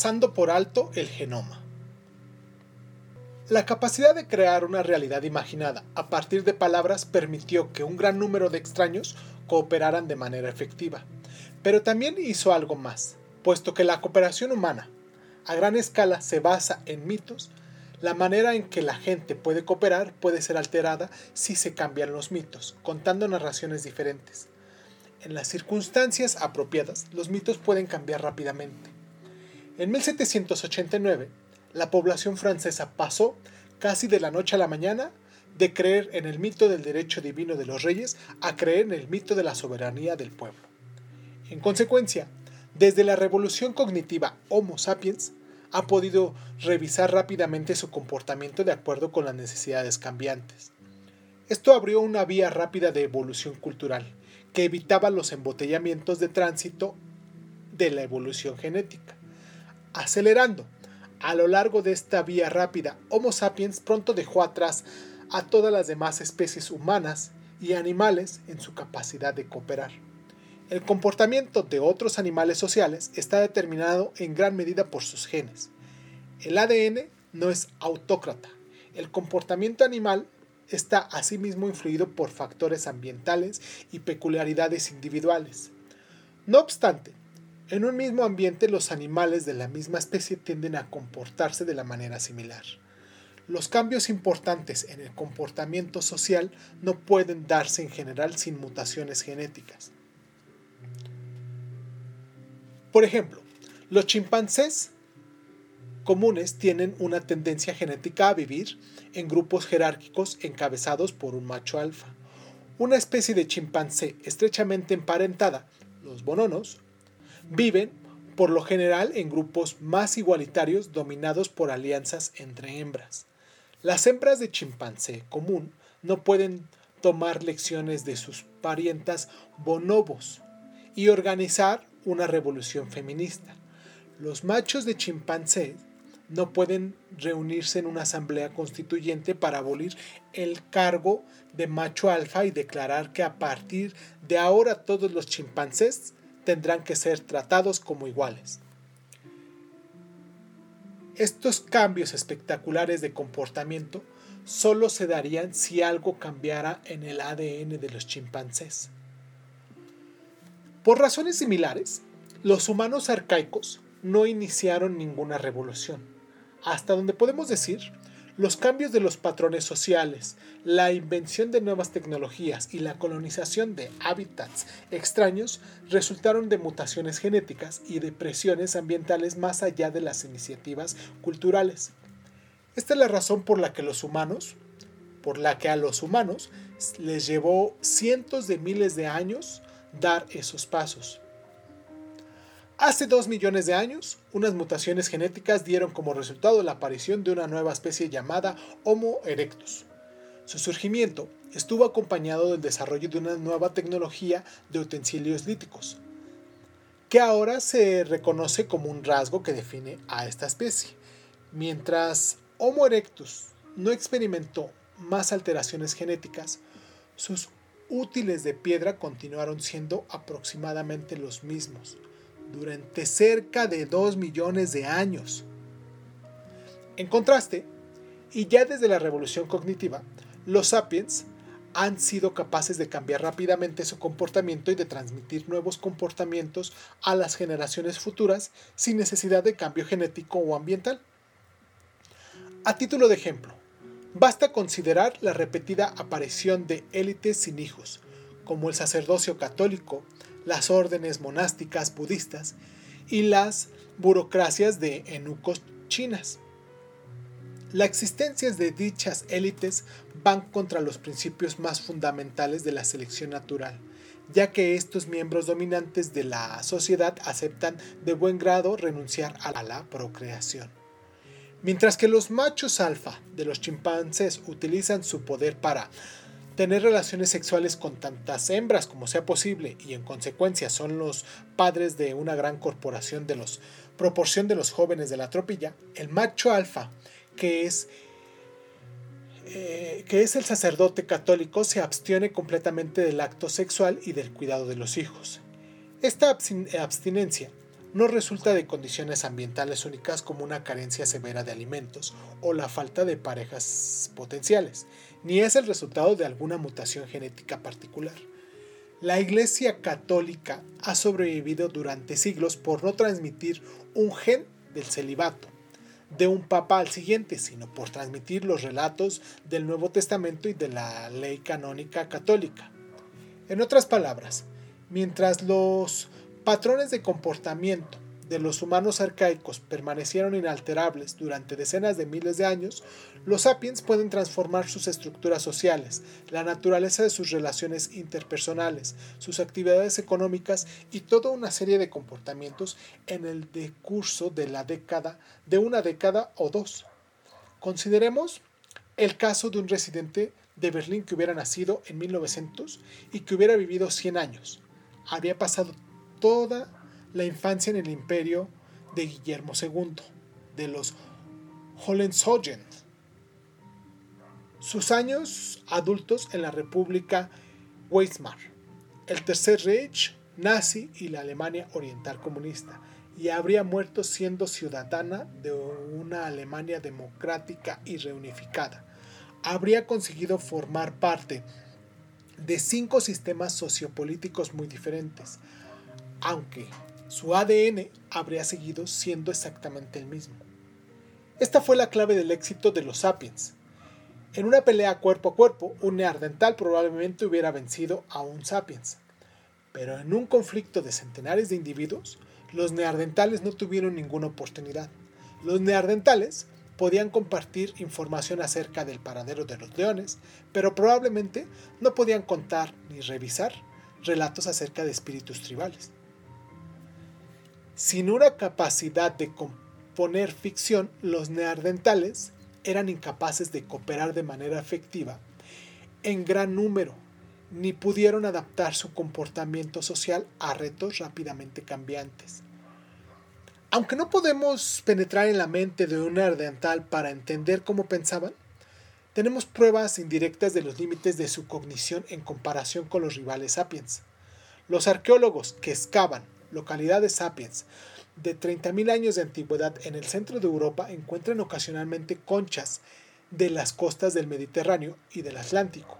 pasando por alto el genoma. La capacidad de crear una realidad imaginada a partir de palabras permitió que un gran número de extraños cooperaran de manera efectiva, pero también hizo algo más, puesto que la cooperación humana a gran escala se basa en mitos, la manera en que la gente puede cooperar puede ser alterada si se cambian los mitos, contando narraciones diferentes. En las circunstancias apropiadas, los mitos pueden cambiar rápidamente. En 1789, la población francesa pasó, casi de la noche a la mañana, de creer en el mito del derecho divino de los reyes a creer en el mito de la soberanía del pueblo. En consecuencia, desde la revolución cognitiva Homo sapiens, ha podido revisar rápidamente su comportamiento de acuerdo con las necesidades cambiantes. Esto abrió una vía rápida de evolución cultural, que evitaba los embotellamientos de tránsito de la evolución genética. Acelerando, a lo largo de esta vía rápida, Homo sapiens pronto dejó atrás a todas las demás especies humanas y animales en su capacidad de cooperar. El comportamiento de otros animales sociales está determinado en gran medida por sus genes. El ADN no es autócrata. El comportamiento animal está asimismo influido por factores ambientales y peculiaridades individuales. No obstante, en un mismo ambiente los animales de la misma especie tienden a comportarse de la manera similar. Los cambios importantes en el comportamiento social no pueden darse en general sin mutaciones genéticas. Por ejemplo, los chimpancés comunes tienen una tendencia genética a vivir en grupos jerárquicos encabezados por un macho alfa. Una especie de chimpancé estrechamente emparentada, los bononos, viven por lo general en grupos más igualitarios dominados por alianzas entre hembras. Las hembras de chimpancé común no pueden tomar lecciones de sus parientas bonobos y organizar una revolución feminista. Los machos de chimpancé no pueden reunirse en una asamblea constituyente para abolir el cargo de macho alfa y declarar que a partir de ahora todos los chimpancés tendrán que ser tratados como iguales. Estos cambios espectaculares de comportamiento solo se darían si algo cambiara en el ADN de los chimpancés. Por razones similares, los humanos arcaicos no iniciaron ninguna revolución. Hasta donde podemos decir, los cambios de los patrones sociales, la invención de nuevas tecnologías y la colonización de hábitats extraños resultaron de mutaciones genéticas y de presiones ambientales más allá de las iniciativas culturales. Esta es la razón por la que los humanos, por la que a los humanos les llevó cientos de miles de años dar esos pasos. Hace dos millones de años, unas mutaciones genéticas dieron como resultado la aparición de una nueva especie llamada Homo erectus. Su surgimiento estuvo acompañado del desarrollo de una nueva tecnología de utensilios líticos, que ahora se reconoce como un rasgo que define a esta especie. Mientras Homo erectus no experimentó más alteraciones genéticas, sus útiles de piedra continuaron siendo aproximadamente los mismos durante cerca de 2 millones de años. En contraste, y ya desde la revolución cognitiva, los sapiens han sido capaces de cambiar rápidamente su comportamiento y de transmitir nuevos comportamientos a las generaciones futuras sin necesidad de cambio genético o ambiental. A título de ejemplo, Basta considerar la repetida aparición de élites sin hijos, como el sacerdocio católico, las órdenes monásticas budistas y las burocracias de eunucos chinas. La existencia de dichas élites van contra los principios más fundamentales de la selección natural, ya que estos miembros dominantes de la sociedad aceptan de buen grado renunciar a la procreación. Mientras que los machos alfa de los chimpancés utilizan su poder para tener relaciones sexuales con tantas hembras como sea posible y en consecuencia son los padres de una gran corporación de los proporción de los jóvenes de la tropilla, el macho alfa, que es eh, que es el sacerdote católico, se abstiene completamente del acto sexual y del cuidado de los hijos. Esta abstinencia no resulta de condiciones ambientales únicas como una carencia severa de alimentos o la falta de parejas potenciales, ni es el resultado de alguna mutación genética particular. La Iglesia Católica ha sobrevivido durante siglos por no transmitir un gen del celibato de un papa al siguiente, sino por transmitir los relatos del Nuevo Testamento y de la ley canónica católica. En otras palabras, mientras los patrones de comportamiento de los humanos arcaicos permanecieron inalterables durante decenas de miles de años, los sapiens pueden transformar sus estructuras sociales, la naturaleza de sus relaciones interpersonales, sus actividades económicas y toda una serie de comportamientos en el decurso de la década, de una década o dos. Consideremos el caso de un residente de Berlín que hubiera nacido en 1900 y que hubiera vivido 100 años. Había pasado toda la infancia en el imperio de Guillermo II, de los Hohenzollern. Sus años adultos en la República Weimar, el Tercer Reich nazi y la Alemania Oriental Comunista, y habría muerto siendo ciudadana de una Alemania democrática y reunificada. Habría conseguido formar parte de cinco sistemas sociopolíticos muy diferentes, aunque su ADN habría seguido siendo exactamente el mismo. Esta fue la clave del éxito de los sapiens. En una pelea cuerpo a cuerpo, un neandertal probablemente hubiera vencido a un sapiens. Pero en un conflicto de centenares de individuos, los neandertales no tuvieron ninguna oportunidad. Los neandertales podían compartir información acerca del paradero de los leones, pero probablemente no podían contar ni revisar relatos acerca de espíritus tribales. Sin una capacidad de componer ficción, los neandertales eran incapaces de cooperar de manera efectiva en gran número, ni pudieron adaptar su comportamiento social a retos rápidamente cambiantes. Aunque no podemos penetrar en la mente de un neandertal para entender cómo pensaban, tenemos pruebas indirectas de los límites de su cognición en comparación con los rivales sapiens. Los arqueólogos que excavan localidades sapiens de 30.000 años de antigüedad en el centro de Europa encuentran ocasionalmente conchas de las costas del Mediterráneo y del Atlántico.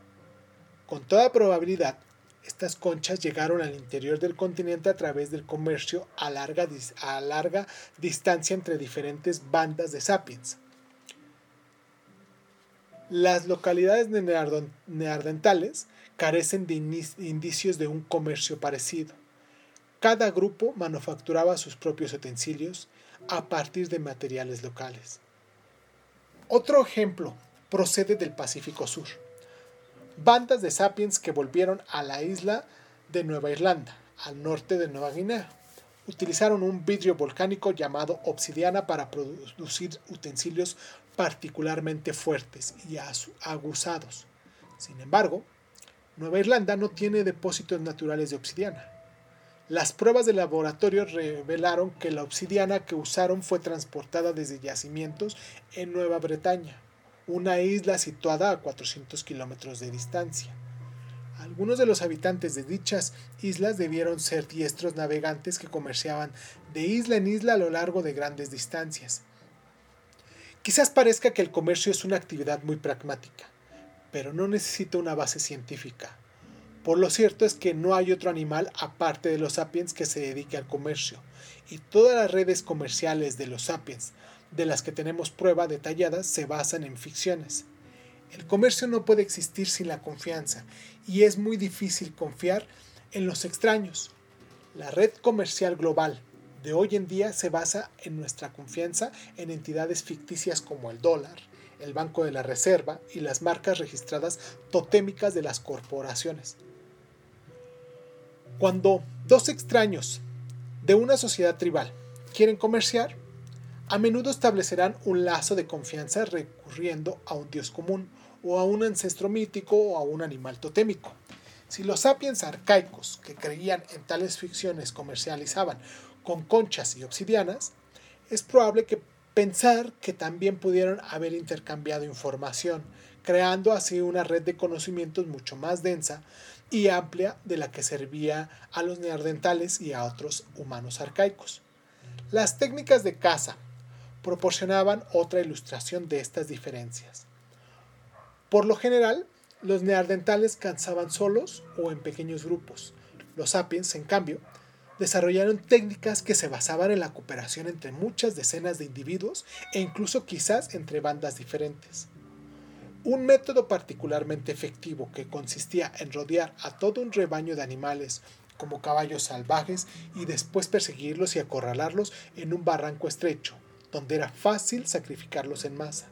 Con toda probabilidad, estas conchas llegaron al interior del continente a través del comercio a larga, a larga distancia entre diferentes bandas de sapiens. Las localidades neandertales carecen de indicios de un comercio parecido. Cada grupo manufacturaba sus propios utensilios a partir de materiales locales. Otro ejemplo procede del Pacífico Sur. Bandas de sapiens que volvieron a la isla de Nueva Irlanda, al norte de Nueva Guinea. Utilizaron un vidrio volcánico llamado obsidiana para producir utensilios particularmente fuertes y aguzados. Sin embargo, Nueva Irlanda no tiene depósitos naturales de obsidiana. Las pruebas de laboratorio revelaron que la obsidiana que usaron fue transportada desde yacimientos en Nueva Bretaña, una isla situada a 400 kilómetros de distancia. Algunos de los habitantes de dichas islas debieron ser diestros navegantes que comerciaban de isla en isla a lo largo de grandes distancias. Quizás parezca que el comercio es una actividad muy pragmática, pero no necesita una base científica. Por lo cierto es que no hay otro animal aparte de los sapiens que se dedique al comercio, y todas las redes comerciales de los sapiens, de las que tenemos prueba detallada, se basan en ficciones. El comercio no puede existir sin la confianza, y es muy difícil confiar en los extraños. La red comercial global de hoy en día se basa en nuestra confianza en entidades ficticias como el dólar, el Banco de la Reserva y las marcas registradas totémicas de las corporaciones. Cuando dos extraños de una sociedad tribal quieren comerciar, a menudo establecerán un lazo de confianza recurriendo a un dios común o a un ancestro mítico o a un animal totémico. Si los sapiens arcaicos que creían en tales ficciones comercializaban con conchas y obsidianas, es probable que pensar que también pudieron haber intercambiado información, creando así una red de conocimientos mucho más densa y amplia de la que servía a los neandertales y a otros humanos arcaicos. Las técnicas de caza proporcionaban otra ilustración de estas diferencias. Por lo general, los neandertales cazaban solos o en pequeños grupos. Los sapiens, en cambio, desarrollaron técnicas que se basaban en la cooperación entre muchas decenas de individuos e incluso quizás entre bandas diferentes. Un método particularmente efectivo que consistía en rodear a todo un rebaño de animales como caballos salvajes y después perseguirlos y acorralarlos en un barranco estrecho, donde era fácil sacrificarlos en masa.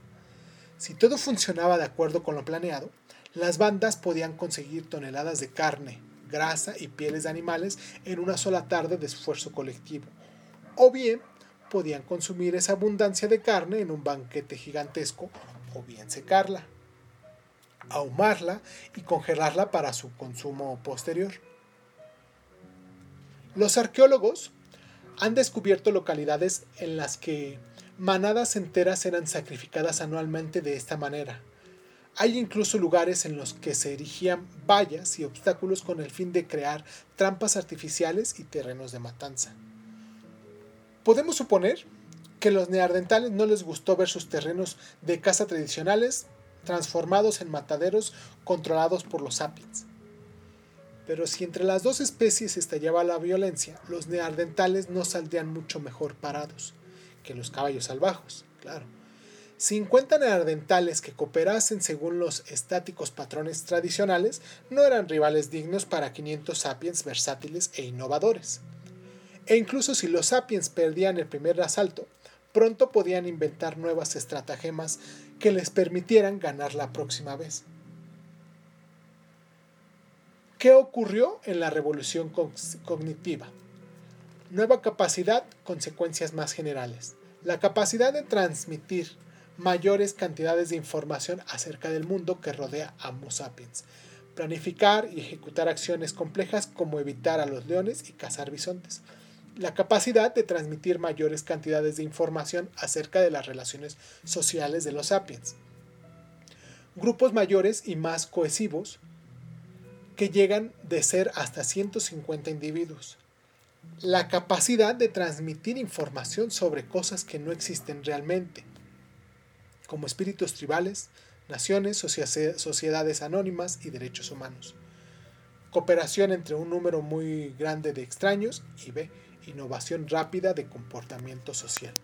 Si todo funcionaba de acuerdo con lo planeado, las bandas podían conseguir toneladas de carne, grasa y pieles de animales en una sola tarde de esfuerzo colectivo, o bien podían consumir esa abundancia de carne en un banquete gigantesco, o bien secarla, ahumarla y congelarla para su consumo posterior. Los arqueólogos han descubierto localidades en las que manadas enteras eran sacrificadas anualmente de esta manera. Hay incluso lugares en los que se erigían vallas y obstáculos con el fin de crear trampas artificiales y terrenos de matanza. Podemos suponer que los neandertales no les gustó ver sus terrenos de caza tradicionales transformados en mataderos controlados por los sapiens. Pero si entre las dos especies estallaba la violencia, los neandertales no saldrían mucho mejor parados que los caballos salvajes, claro. 50 neandertales que cooperasen según los estáticos patrones tradicionales no eran rivales dignos para 500 sapiens versátiles e innovadores. E incluso si los sapiens perdían el primer asalto, pronto podían inventar nuevas estratagemas que les permitieran ganar la próxima vez. ¿Qué ocurrió en la revolución cognitiva? Nueva capacidad, consecuencias más generales. La capacidad de transmitir mayores cantidades de información acerca del mundo que rodea a Homo sapiens. Planificar y ejecutar acciones complejas como evitar a los leones y cazar bisontes. La capacidad de transmitir mayores cantidades de información acerca de las relaciones sociales de los sapiens. Grupos mayores y más cohesivos que llegan de ser hasta 150 individuos. La capacidad de transmitir información sobre cosas que no existen realmente, como espíritus tribales, naciones, sociedades anónimas y derechos humanos. Cooperación entre un número muy grande de extraños y B. Innovación rápida de comportamiento social.